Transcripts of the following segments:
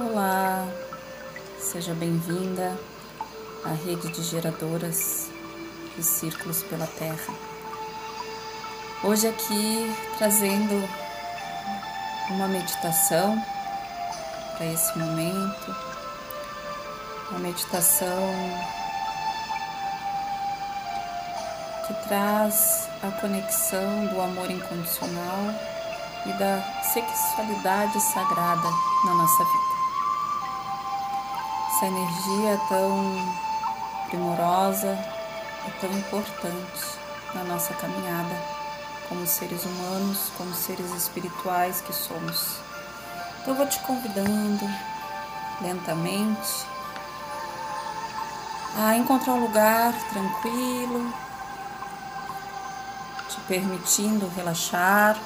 Olá, seja bem-vinda à rede de geradoras de círculos pela Terra. Hoje aqui trazendo uma meditação para esse momento, uma meditação que traz a conexão do amor incondicional e da sexualidade sagrada na nossa vida essa energia tão primorosa é tão importante na nossa caminhada como seres humanos, como seres espirituais que somos. Então eu vou te convidando lentamente a encontrar um lugar tranquilo, te permitindo relaxar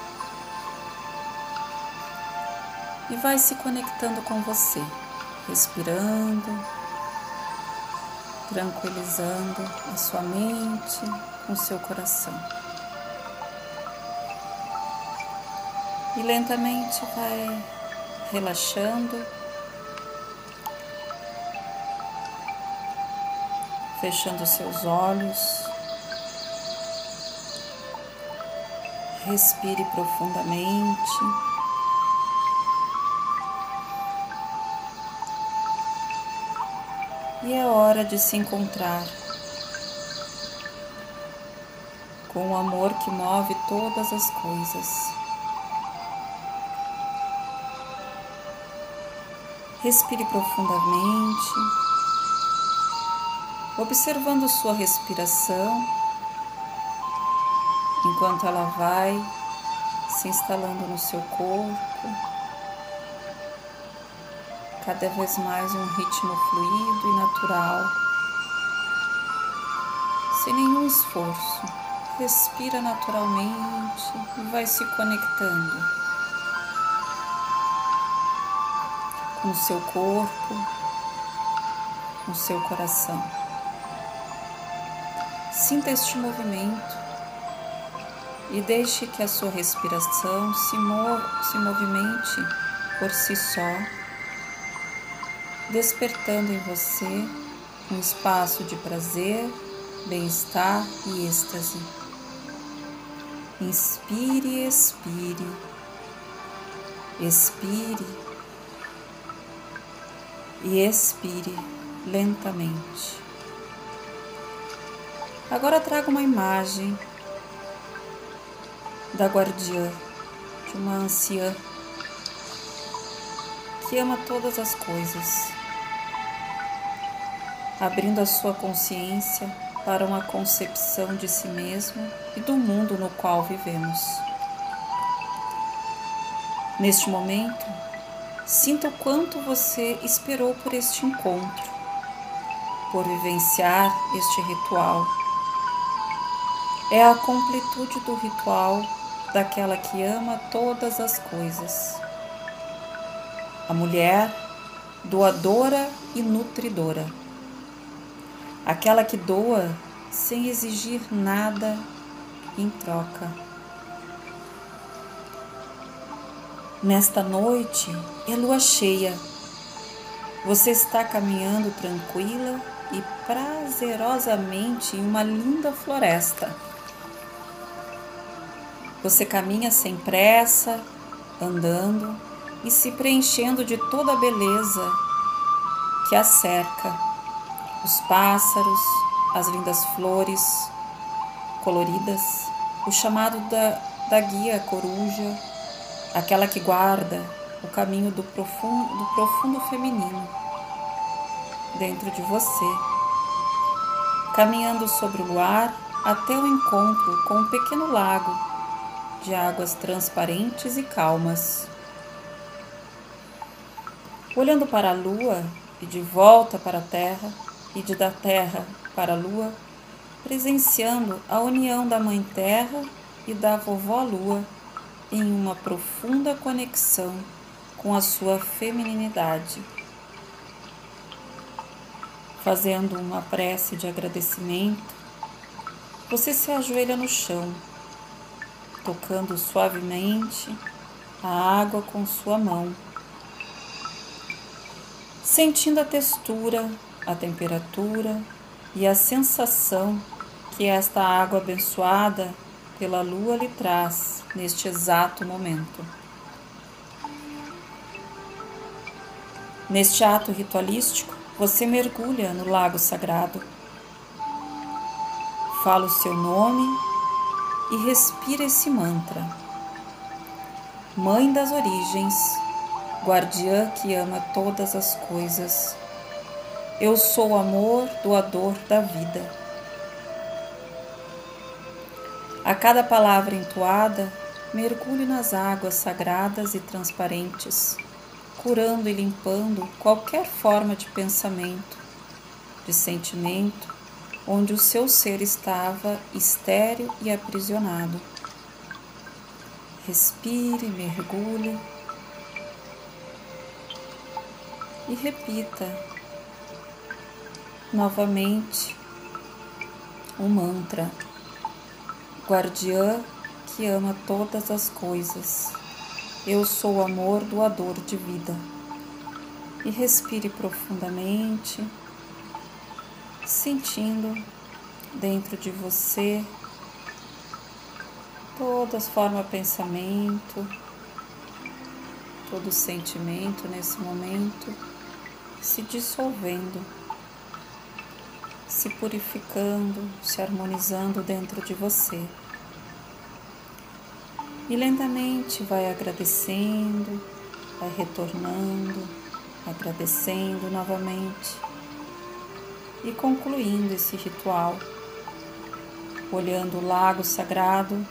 e vai se conectando com você respirando, tranquilizando a sua mente, o seu coração. E lentamente vai relaxando, fechando seus olhos. Respire profundamente. E é hora de se encontrar com o amor que move todas as coisas. Respire profundamente, observando sua respiração enquanto ela vai se instalando no seu corpo cada vez mais um ritmo fluido e natural, sem nenhum esforço. Respira naturalmente e vai se conectando com o seu corpo, com o seu coração. Sinta este movimento e deixe que a sua respiração se, se movimente por si só despertando em você um espaço de prazer, bem-estar e êxtase. Inspire, expire, expire e expire lentamente. Agora traga uma imagem da guardiã, de uma anciã que ama todas as coisas abrindo a sua consciência para uma concepção de si mesmo e do mundo no qual vivemos. Neste momento, sinta o quanto você esperou por este encontro, por vivenciar este ritual. É a completude do ritual daquela que ama todas as coisas. A mulher doadora e nutridora aquela que doa sem exigir nada em troca. Nesta noite é lua cheia. Você está caminhando tranquila e prazerosamente em uma linda floresta. Você caminha sem pressa, andando e se preenchendo de toda a beleza que a cerca os pássaros, as lindas flores coloridas, o chamado da, da guia coruja, aquela que guarda o caminho do profundo, do profundo feminino dentro de você, caminhando sobre o luar até o encontro com um pequeno lago de águas transparentes e calmas. Olhando para a lua e de volta para a terra, e de da terra para a lua, presenciando a união da Mãe Terra e da Vovó Lua em uma profunda conexão com a sua femininidade. Fazendo uma prece de agradecimento, você se ajoelha no chão, tocando suavemente a água com sua mão sentindo a textura, a temperatura e a sensação que esta água abençoada pela lua lhe traz neste exato momento. Neste ato ritualístico, você mergulha no lago sagrado. Fala o seu nome e respira esse mantra. Mãe das origens, guardiã que ama todas as coisas, eu sou o amor doador da vida. A cada palavra entoada, mergulhe nas águas sagradas e transparentes, curando e limpando qualquer forma de pensamento, de sentimento, onde o seu ser estava estéril e aprisionado. Respire, mergulhe e repita novamente o mantra guardiã que ama todas as coisas. Eu sou o amor doador de vida. E respire profundamente, sentindo dentro de você todas formas pensamento, todo sentimento nesse momento se dissolvendo se purificando, se harmonizando dentro de você. E lentamente vai agradecendo, vai retornando, agradecendo novamente e concluindo esse ritual, olhando o lago sagrado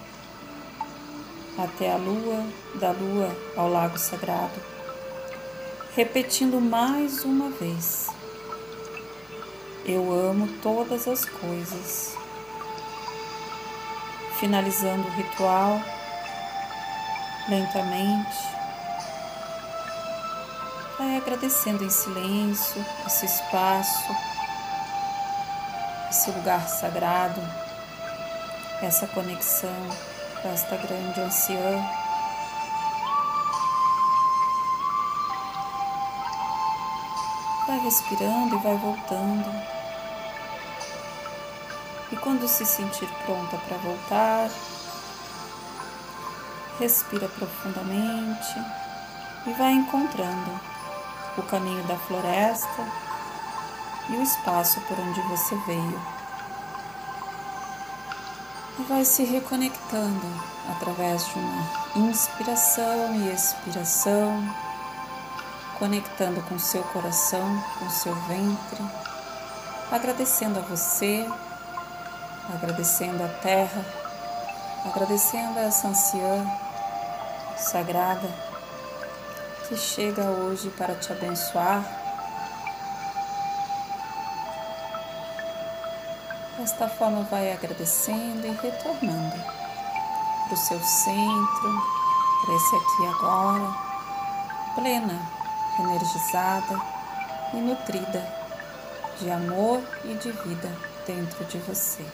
até a lua, da lua ao lago sagrado, repetindo mais uma vez eu amo todas as coisas. Finalizando o ritual, lentamente, vai agradecendo em silêncio esse espaço, esse lugar sagrado, essa conexão com esta grande anciã. Vai respirando e vai voltando. E quando se sentir pronta para voltar, respira profundamente e vai encontrando o caminho da floresta e o espaço por onde você veio. E vai se reconectando através de uma inspiração e expiração, conectando com seu coração, com seu ventre, agradecendo a você agradecendo a terra, agradecendo a essa anciã sagrada que chega hoje para te abençoar. Desta forma, vai agradecendo e retornando para o seu centro, para esse aqui agora, plena, energizada e nutrida de amor e de vida dentro de você.